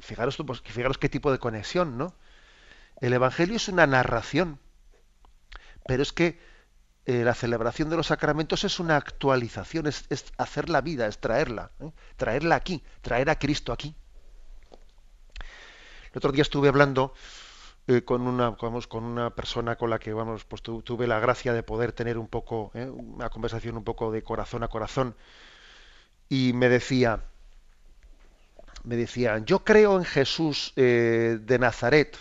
fijaros, pues, fijaros qué tipo de conexión, ¿no? El Evangelio es una narración, pero es que eh, la celebración de los sacramentos es una actualización, es, hacer la vida, es traerla, ¿eh? traerla aquí, traer a Cristo aquí. El otro día estuve hablando eh, con, una, vamos, con una persona con la que vamos, pues tuve la gracia de poder tener un poco, una conversación un poco de corazón a corazón, y me decía, me decía, yo creo en Jesús de Nazaret,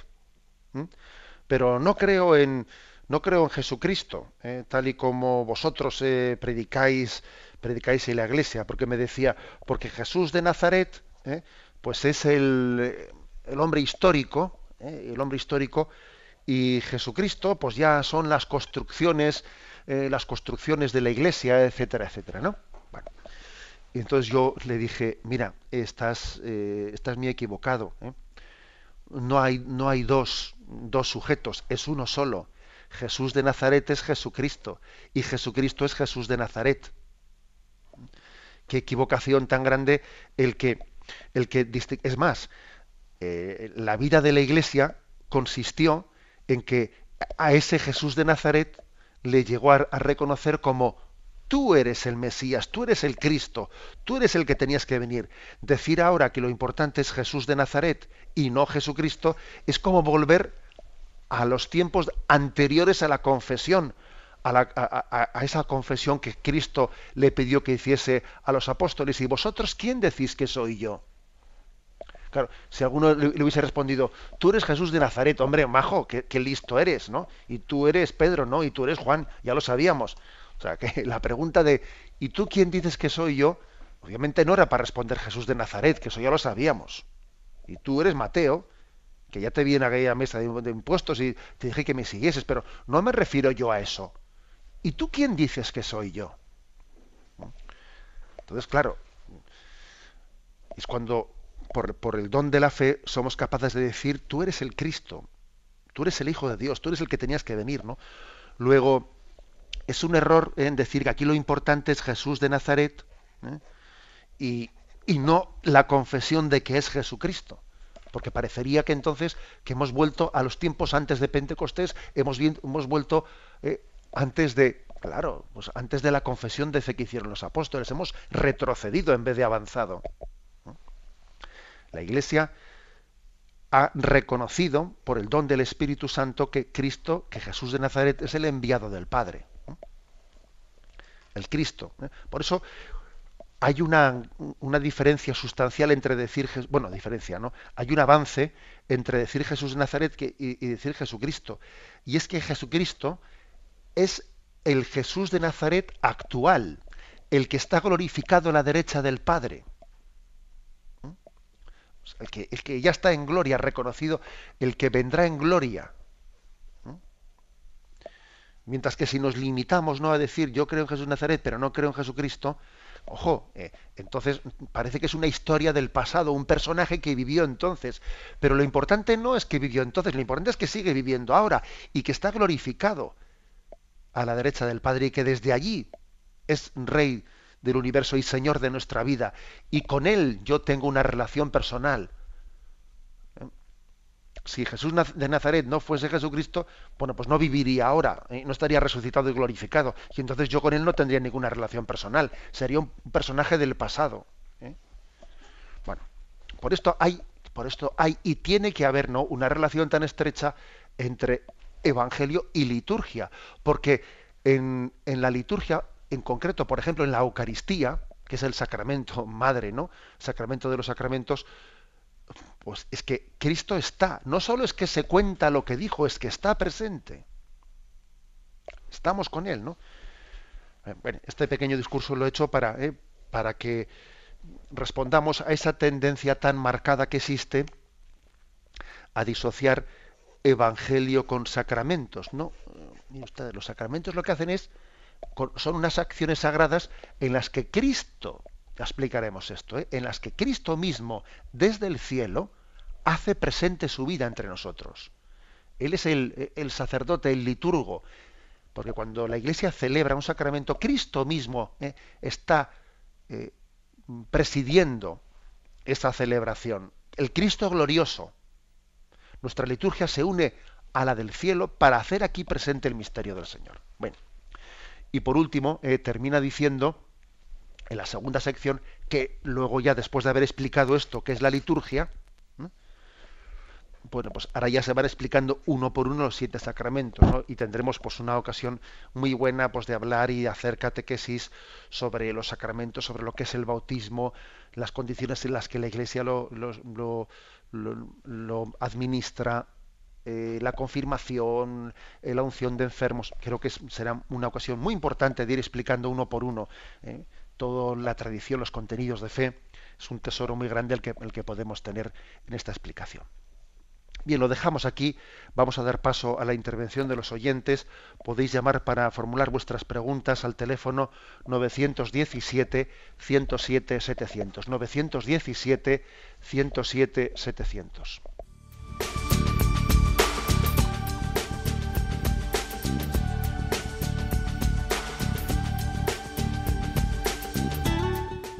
pero no creo en no creo en Jesucristo, eh, tal y como vosotros eh, predicáis, predicáis en la iglesia, porque me decía, porque Jesús de Nazaret, eh, pues es el, el hombre histórico, el hombre histórico, y Jesucristo, pues ya son las construcciones, las construcciones de la iglesia, etcétera, etcétera, ¿no? Y entonces yo le dije, mira, estás, estás muy equivocado. No hay, no hay dos, dos sujetos, es uno solo. Jesús de Nazaret es Jesucristo y Jesucristo es Jesús de Nazaret. Qué equivocación tan grande el que, el que es más, eh, la vida de la Iglesia consistió en que a ese Jesús de Nazaret le llegó a reconocer como tú eres el Mesías, tú eres el Cristo, tú eres el que tenías que venir. Decir ahora que lo importante es Jesús de Nazaret y no Jesucristo es como volver a los tiempos anteriores a la confesión, a, esa confesión que Cristo le pidió que hiciese a los apóstoles. ¿Y vosotros quién decís que soy yo? Claro, si alguno le, hubiese respondido, tú eres Jesús de Nazaret, hombre, majo, qué, listo eres, ¿no? Y tú eres Pedro, ¿no? Y tú eres Juan, ya lo sabíamos. O sea, que la pregunta de, ¿y tú quién dices que soy yo? Obviamente no era para responder Jesús de Nazaret, que eso ya lo sabíamos. Y tú eres Mateo, que ya te vi en aquella mesa de, impuestos y te dije que me siguieses, pero no me refiero yo a eso. ¿Y tú quién dices que soy yo? Entonces, claro, es cuando por, por, el don de la fe somos capaces de decir, tú eres el Cristo, tú eres el Hijo de Dios, tú eres el que tenías que venir, ¿no? Luego, es un error en decir que aquí lo importante es Jesús de Nazaret ¿eh? y, y no la confesión de que es Jesucristo porque parecería que entonces que hemos vuelto a los tiempos antes de Pentecostés, hemos, hemos vuelto eh, antes de, claro, pues antes de la confesión de fe que hicieron los apóstoles, hemos retrocedido en vez de avanzado. La Iglesia ha reconocido por el don del Espíritu Santo que Cristo, que Jesús de Nazaret es el enviado del Padre. El Cristo. ¿eh? Por eso hay una, diferencia sustancial entre decir, bueno, diferencia, ¿no? Hay un avance entre decir Jesús de Nazaret y, decir Jesucristo. Y es que Jesucristo es el Jesús de Nazaret actual, el que está glorificado a la derecha del Padre. El que, el que ya está en gloria, reconocido, el que vendrá en gloria. Mientras que si nos limitamos ¿no? a decir yo creo en Jesús Nazaret, pero no creo en Jesucristo, ojo, eh, entonces parece que es una historia del pasado, un personaje que vivió entonces. Pero lo importante no es que vivió entonces, lo importante es que sigue viviendo ahora y que está glorificado a la derecha del Padre y que desde allí es Rey del universo y Señor de nuestra vida. Y con Él yo tengo una relación personal si Jesús de Nazaret no fuese Jesucristo, bueno, pues no viviría ahora, ¿eh? no estaría resucitado y glorificado. Y entonces yo con él no tendría ninguna relación personal, sería un personaje del pasado. ¿eh? Bueno, por esto hay, por esto hay y tiene que haber ¿no? una relación tan estrecha entre evangelio y liturgia, porque en, en la liturgia, en concreto, por ejemplo, en la Eucaristía, que es el sacramento madre, ¿no? Sacramento de los sacramentos, pues es que Cristo está. No solo es que se cuenta lo que dijo, es que está presente. Estamos con Él, ¿no? Eh, bueno, este pequeño discurso lo he hecho para, eh, para que respondamos a esa tendencia tan marcada que existe a disociar evangelio con sacramentos, ¿no? Ustedes, los sacramentos lo que hacen es son unas acciones sagradas en las que Cristo explicaremos esto, ¿eh? en las que Cristo mismo, desde el cielo, hace presente su vida entre nosotros. Él es el, sacerdote, el liturgo, porque cuando la Iglesia celebra un sacramento, Cristo mismo ¿eh? está eh, presidiendo esa celebración. El Cristo glorioso. Nuestra liturgia se une a la del cielo para hacer aquí presente el misterio del Señor. Bueno, y por último, termina diciendo en la segunda sección, que luego ya después de haber explicado esto, que es la liturgia, bueno, pues ahora ya se van explicando uno por uno los siete sacramentos, ¿no? Y tendremos pues una ocasión muy buena pues de hablar y hacer catequesis sobre los sacramentos, sobre lo que es el bautismo, las condiciones en las que la Iglesia lo, lo, administra, eh, la confirmación, eh, la unción de enfermos. Creo que será una ocasión muy importante de ir explicando uno por uno. ¿eh? Toda la tradición, los contenidos de fe, es un tesoro muy grande el que, podemos tener en esta explicación. Bien, lo dejamos aquí. Vamos a dar paso a la intervención de los oyentes. Podéis llamar para formular vuestras preguntas al teléfono 917 107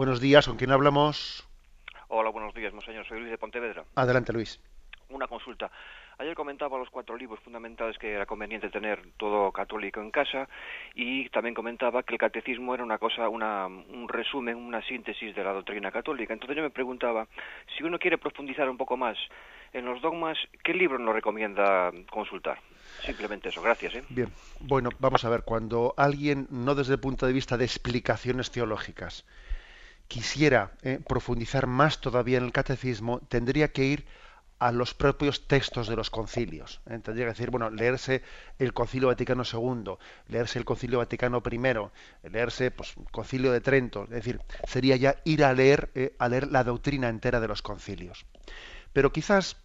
Buenos días, ¿con quién hablamos? Hola, buenos días, monseñor. Soy Luis de Pontevedra. Adelante, Luis. Una consulta. Ayer comentaba los cuatro libros fundamentales que era conveniente tener todo católico en casa y también comentaba que el catecismo era una cosa, una, un resumen, una síntesis de la doctrina católica. Entonces yo me preguntaba, si uno quiere profundizar un poco más en los dogmas, ¿qué libro nos recomienda consultar? Simplemente eso, gracias. ¿eh? Bien, bueno, vamos a ver, cuando alguien, no desde el punto de vista de explicaciones teológicas, quisiera eh, profundizar más todavía en el catecismo, tendría que ir a los propios textos de los concilios. ¿eh? Tendría que decir, bueno, leerse el Concilio Vaticano II, leerse el Concilio Vaticano I, leerse pues Concilio de Trento, es decir, sería ya ir a leer eh, a leer la doctrina entera de los concilios. Pero quizás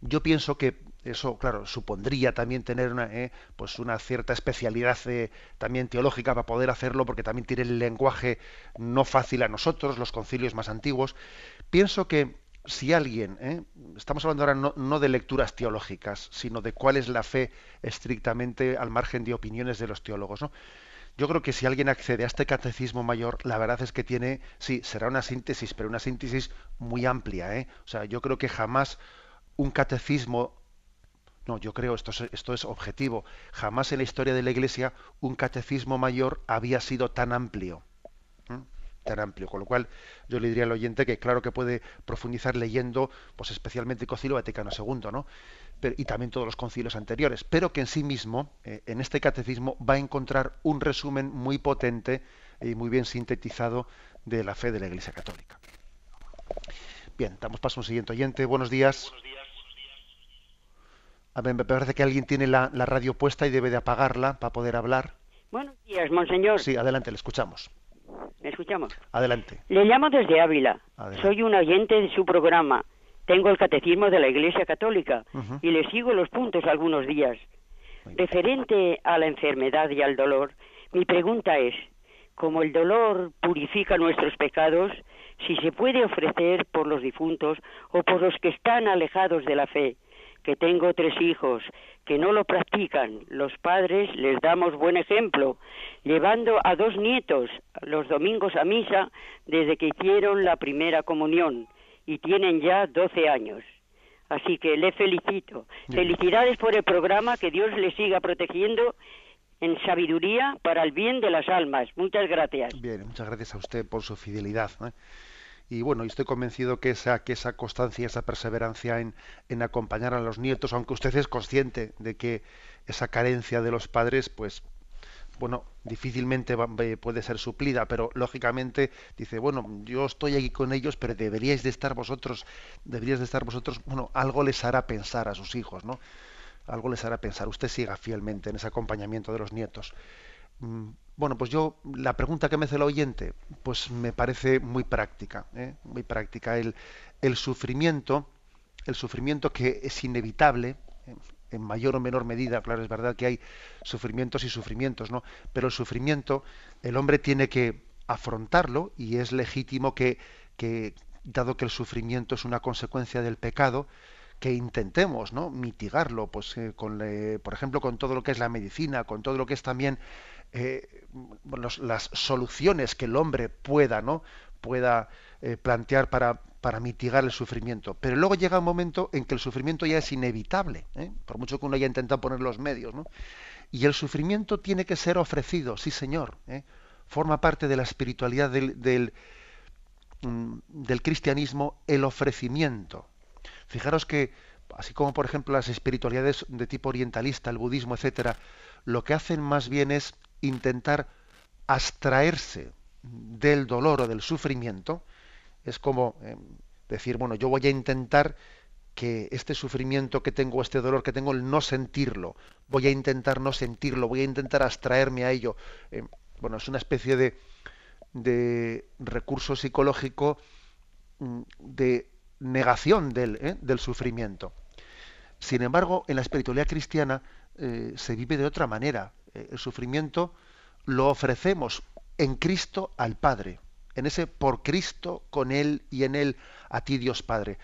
yo pienso que eso, claro, supondría también tener una, eh, pues una cierta especialidad eh, también teológica para poder hacerlo, porque también tiene el lenguaje no fácil a nosotros, los concilios más antiguos. Pienso que si alguien, ¿eh? estamos hablando ahora no, de lecturas teológicas, sino de cuál es la fe estrictamente al margen de opiniones de los teólogos, ¿no? Yo creo que si alguien accede a este catecismo mayor, la verdad es que tiene, sí, será una síntesis, pero una síntesis muy amplia, ¿eh? O sea, yo creo que jamás un catecismo, no, yo creo, esto es, esto es objetivo, jamás en la historia de la Iglesia un catecismo mayor había sido tan amplio tan amplio, con lo cual yo le diría al oyente que claro que puede profundizar leyendo, pues especialmente el Concilio Vaticano II, ¿no? Y también todos los concilios anteriores, pero que en sí mismo, eh, en este catecismo, va a encontrar un resumen muy potente y muy bien sintetizado de la fe de la Iglesia Católica. Bien, damos paso a un siguiente oyente. Buenos días. Buenos días. A ver, me parece que alguien tiene la, la radio puesta y debe de apagarla para poder hablar. Buenos días, monseñor. Sí, adelante, le escuchamos. ¿Me escuchamos? Adelante. Le llamo desde Ávila. Soy un oyente de su programa. Tengo el catecismo de la Iglesia Católica y le sigo los puntos algunos días. Referente a la enfermedad y al dolor, mi pregunta es, como el dolor purifica nuestros pecados, si se puede ofrecer por los difuntos o por los que están alejados de la fe, que tengo tres hijos que no lo practican. Los padres les damos buen ejemplo, llevando a dos nietos los domingos a misa desde que hicieron la primera comunión y tienen ya 12 años. Así que le felicito. Felicidades por el programa, que Dios le siga protegiendo en sabiduría para el bien de las almas. Muchas gracias. Bien, muchas gracias a usted por su fidelidad. ¿eh? Y bueno, estoy convencido que esa, que esa constancia, esa perseverancia en, en, acompañar a los nietos, aunque usted es consciente de que esa carencia de los padres, pues, bueno, difícilmente puede ser suplida, pero lógicamente dice, bueno, yo estoy aquí con ellos, pero deberíais de estar vosotros, deberíais de estar vosotros, bueno, algo les hará pensar a sus hijos, ¿no? Algo les hará pensar. Usted siga fielmente en ese acompañamiento de los nietos. Bueno, pues yo, la pregunta que me hace el oyente, pues me parece muy práctica, ¿eh? muy práctica. El, el, sufrimiento, el sufrimiento que es inevitable, ¿eh? en mayor o menor medida, claro, es verdad que hay sufrimientos y sufrimientos, ¿no? Pero el sufrimiento, el hombre tiene que afrontarlo y es legítimo que, que dado que el sufrimiento es una consecuencia del pecado, que intentemos ¿no? mitigarlo, pues eh, con por ejemplo, con todo lo que es la medicina, con todo lo que es también las soluciones que el hombre pueda, ¿no? pueda eh, plantear para, para, mitigar el sufrimiento. Pero luego llega un momento en que el sufrimiento ya es inevitable, ¿eh? por mucho que uno haya intentado poner los medios. ¿no? Y el sufrimiento tiene que ser ofrecido, sí señor. Forma parte de la espiritualidad del, del, mm, del cristianismo el ofrecimiento. Fijaros que, así como por ejemplo las espiritualidades de tipo orientalista, el budismo, etcétera, lo que hacen más bien es intentar abstraerse del dolor o del sufrimiento, es como eh, decir, bueno, yo voy a intentar que este sufrimiento que tengo, este dolor que tengo, el no sentirlo, voy a intentar no sentirlo, voy a intentar abstraerme a ello. Eh, bueno, es una especie de, de recurso psicológico mm, de negación del, eh, del, sufrimiento. Sin embargo, en la espiritualidad cristiana se vive de otra manera. Eh, el sufrimiento lo ofrecemos en Cristo al Padre, en ese por Cristo, con Él y en Él a ti Dios Padre.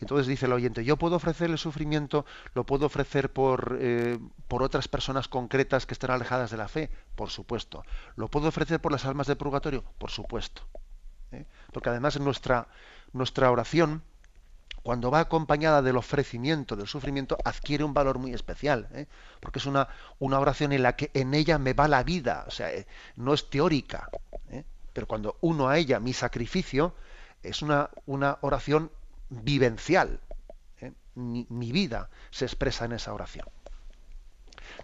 Entonces dice el oyente, yo puedo ofrecer el sufrimiento, lo puedo ofrecer por, eh, por otras personas concretas que estén alejadas de la fe, por supuesto. Lo puedo ofrecer por las almas de purgatorio, por supuesto. ¿eh? Porque además nuestra, nuestra oración, cuando va acompañada del ofrecimiento, del sufrimiento, adquiere un valor muy especial, ¿eh? porque es una, una oración en la que en ella me va la vida, o sea, eh, no es teórica, ¿eh? pero cuando uno a ella mi sacrificio, es una, una oración vivencial, mi, mi, vida se expresa en esa oración.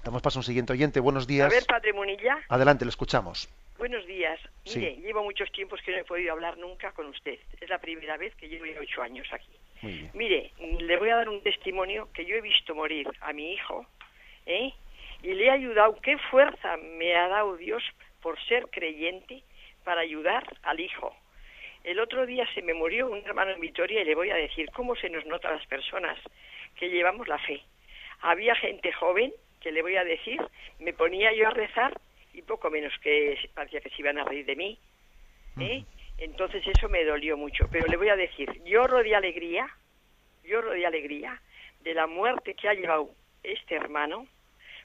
Damos paso a un siguiente oyente, buenos días. A ver, Padre Munilla. Adelante, le escuchamos. Buenos días. Mire, llevo muchos tiempos que no he podido hablar nunca con usted. Es la primera vez que llevo ocho años aquí. Mire, le voy a dar un testimonio que yo he visto morir a mi hijo, ¿eh? Y le he ayudado. ¿Qué fuerza me ha dado Dios por ser creyente para ayudar al hijo? El otro día se me murió un hermano en Vitoria y le voy a decir cómo se nos nota a las personas que llevamos la fe. Había gente joven que le voy a decir, me ponía yo a rezar y poco menos que parecía que se iban a reír de mí. ¿eh? Entonces eso me dolió mucho. Pero le voy a decir, lloro de alegría, lloro de alegría de la muerte que ha llevado este hermano,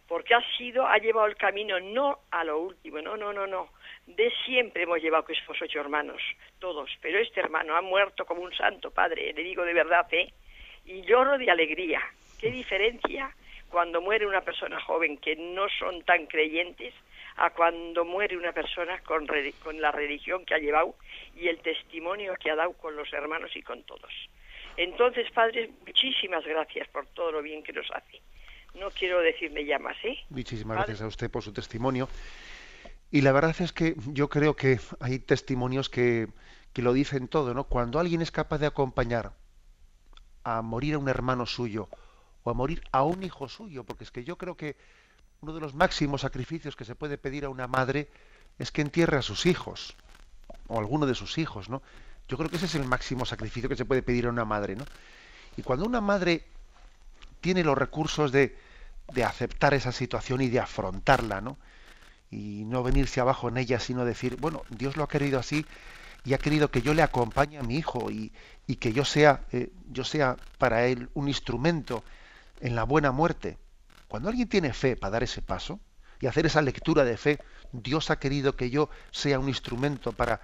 porque ha sido, ha llevado el camino no a lo último, no, no, no, no. De siempre hemos llevado que somos ocho hermanos, todos, pero este hermano ha muerto como un santo padre, le digo de verdad, ¿eh? Y lloro de alegría. ¿Qué diferencia cuando muere una persona joven que no son tan creyentes a cuando muere una persona con, con la religión que ha llevado y el testimonio que ha dado con los hermanos y con todos? Entonces, Padre, muchísimas gracias por todo lo bien que nos hace. No quiero decirle ya más, ¿eh? Muchísimas gracias a usted por su testimonio. Y la verdad es que yo creo que hay testimonios que, que lo dicen todo, ¿no? Cuando alguien es capaz de acompañar a morir a un hermano suyo o a morir a un hijo suyo, porque es que yo creo que uno de los máximos sacrificios que se puede pedir a una madre es que entierre a sus hijos o alguno de sus hijos, ¿no? Yo creo que ese es el máximo sacrificio que se puede pedir a una madre, ¿no? Y cuando una madre tiene los recursos de, de aceptar esa situación y de afrontarla, ¿no? Y no venirse abajo en ella, sino decir, bueno, Dios lo ha querido así y ha querido que yo le acompañe a mi hijo y, y que yo sea, eh, yo sea para él un instrumento en la buena muerte. Cuando alguien tiene fe para dar ese paso y hacer esa lectura de fe, Dios ha querido que yo sea un instrumento para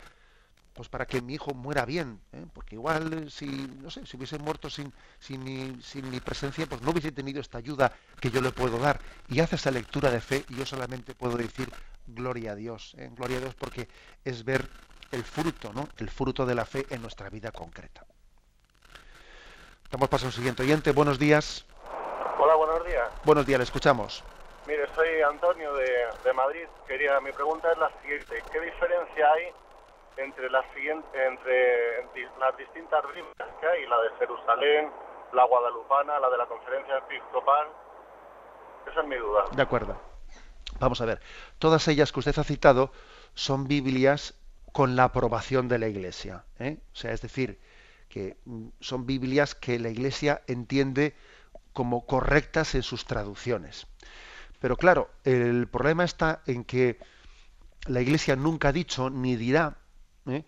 pues para que mi hijo muera bien, ¿eh? porque igual eh, si no sé, si hubiese muerto sin, sin, mi, sin mi presencia, pues no hubiese tenido esta ayuda que yo le puedo dar. Y hace esa lectura de fe y yo solamente puedo decir gloria a Dios, ¿eh? gloria a Dios porque es ver el fruto, ¿no? El fruto de la fe en nuestra vida concreta. Damos paso al siguiente oyente. Buenos días. Buenos días. Buenos días, le escuchamos. Mire, soy Antonio de, de Madrid. Quería, mi pregunta es la siguiente: ¿qué diferencia hay entre las, entre las distintas Biblias que hay, la de Jerusalén, la guadalupana, la de la conferencia episcopal. Esa es mi duda. De acuerdo. Vamos a ver. Todas ellas que usted ha citado son Biblias con la aprobación de la Iglesia. ¿eh? O sea, es decir, que mm, son Biblias que la Iglesia entiende como correctas en sus traducciones. Pero claro, el problema está en que la Iglesia nunca ha dicho ni dirá ¿eh?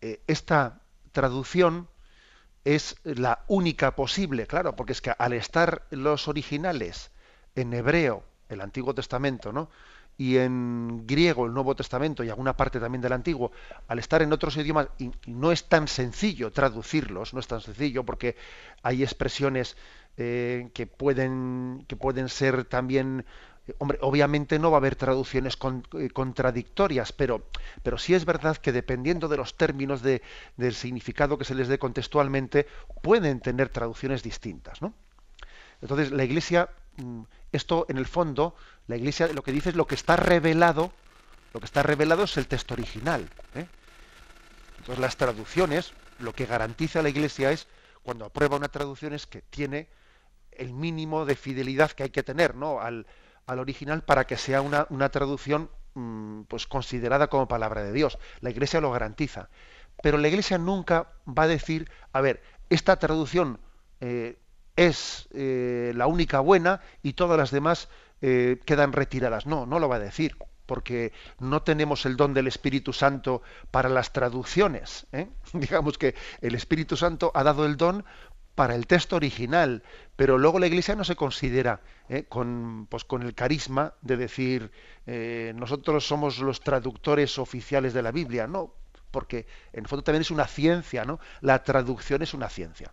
Eh, esta traducción es la única posible, claro, porque es que al estar los originales en hebreo, el Antiguo Testamento, ¿no? y en griego el Nuevo Testamento y alguna parte también del Antiguo, al estar en otros idiomas, no es tan sencillo traducirlos, no es tan sencillo porque hay expresiones eh, que, pueden, que pueden ser también Hombre, obviamente no va a haber traducciones eh, contradictorias, pero, pero sí es verdad que dependiendo de los términos de, del significado que se les dé contextualmente, pueden tener traducciones distintas. ¿no? Entonces, la Iglesia, mm, esto en el fondo, la Iglesia lo que dice es lo que está revelado, lo que está revelado es el texto original. ¿eh? Entonces, las traducciones, lo que garantiza la Iglesia es, cuando aprueba una traducción, es que tiene el mínimo de fidelidad que hay que tener ¿no? al, al original para que sea una, traducción mm, pues considerada como palabra de Dios. La Iglesia lo garantiza. Pero la Iglesia nunca va a decir, a ver, esta traducción eh, es eh, la única buena y todas las demás eh, quedan retiradas. No, no lo va a decir, porque no tenemos el don del Espíritu Santo para las traducciones. Digamos que el Espíritu Santo ha dado el don para el texto original, pero luego la Iglesia no se considera eh, con, pues, con el carisma de decir eh, nosotros somos los traductores oficiales de la Biblia, no, porque en el fondo también es una ciencia, ¿no? La traducción es una ciencia.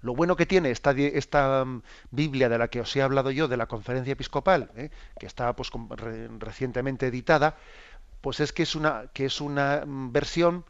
Lo bueno que tiene esta, esta mm, Biblia de la que os he hablado yo, de la conferencia episcopal, eh, que está pues, recientemente editada, pues es que es una, que es una mm, versión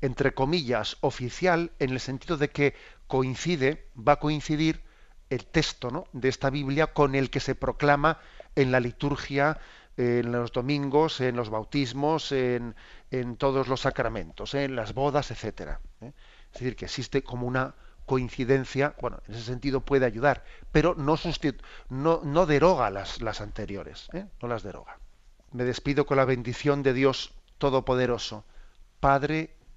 entre comillas, oficial, en el sentido de que coincide, va a coincidir el texto ¿no? de esta Biblia con el que se proclama en la liturgia, en los domingos, en los bautismos, en, en todos los sacramentos, en las bodas, etcétera. ¿eh? Es decir, que existe como una coincidencia, bueno, en ese sentido puede ayudar, pero no, no, no deroga las, las anteriores, ¿eh? no las deroga. Me despido con la bendición de Dios Todopoderoso, Padre,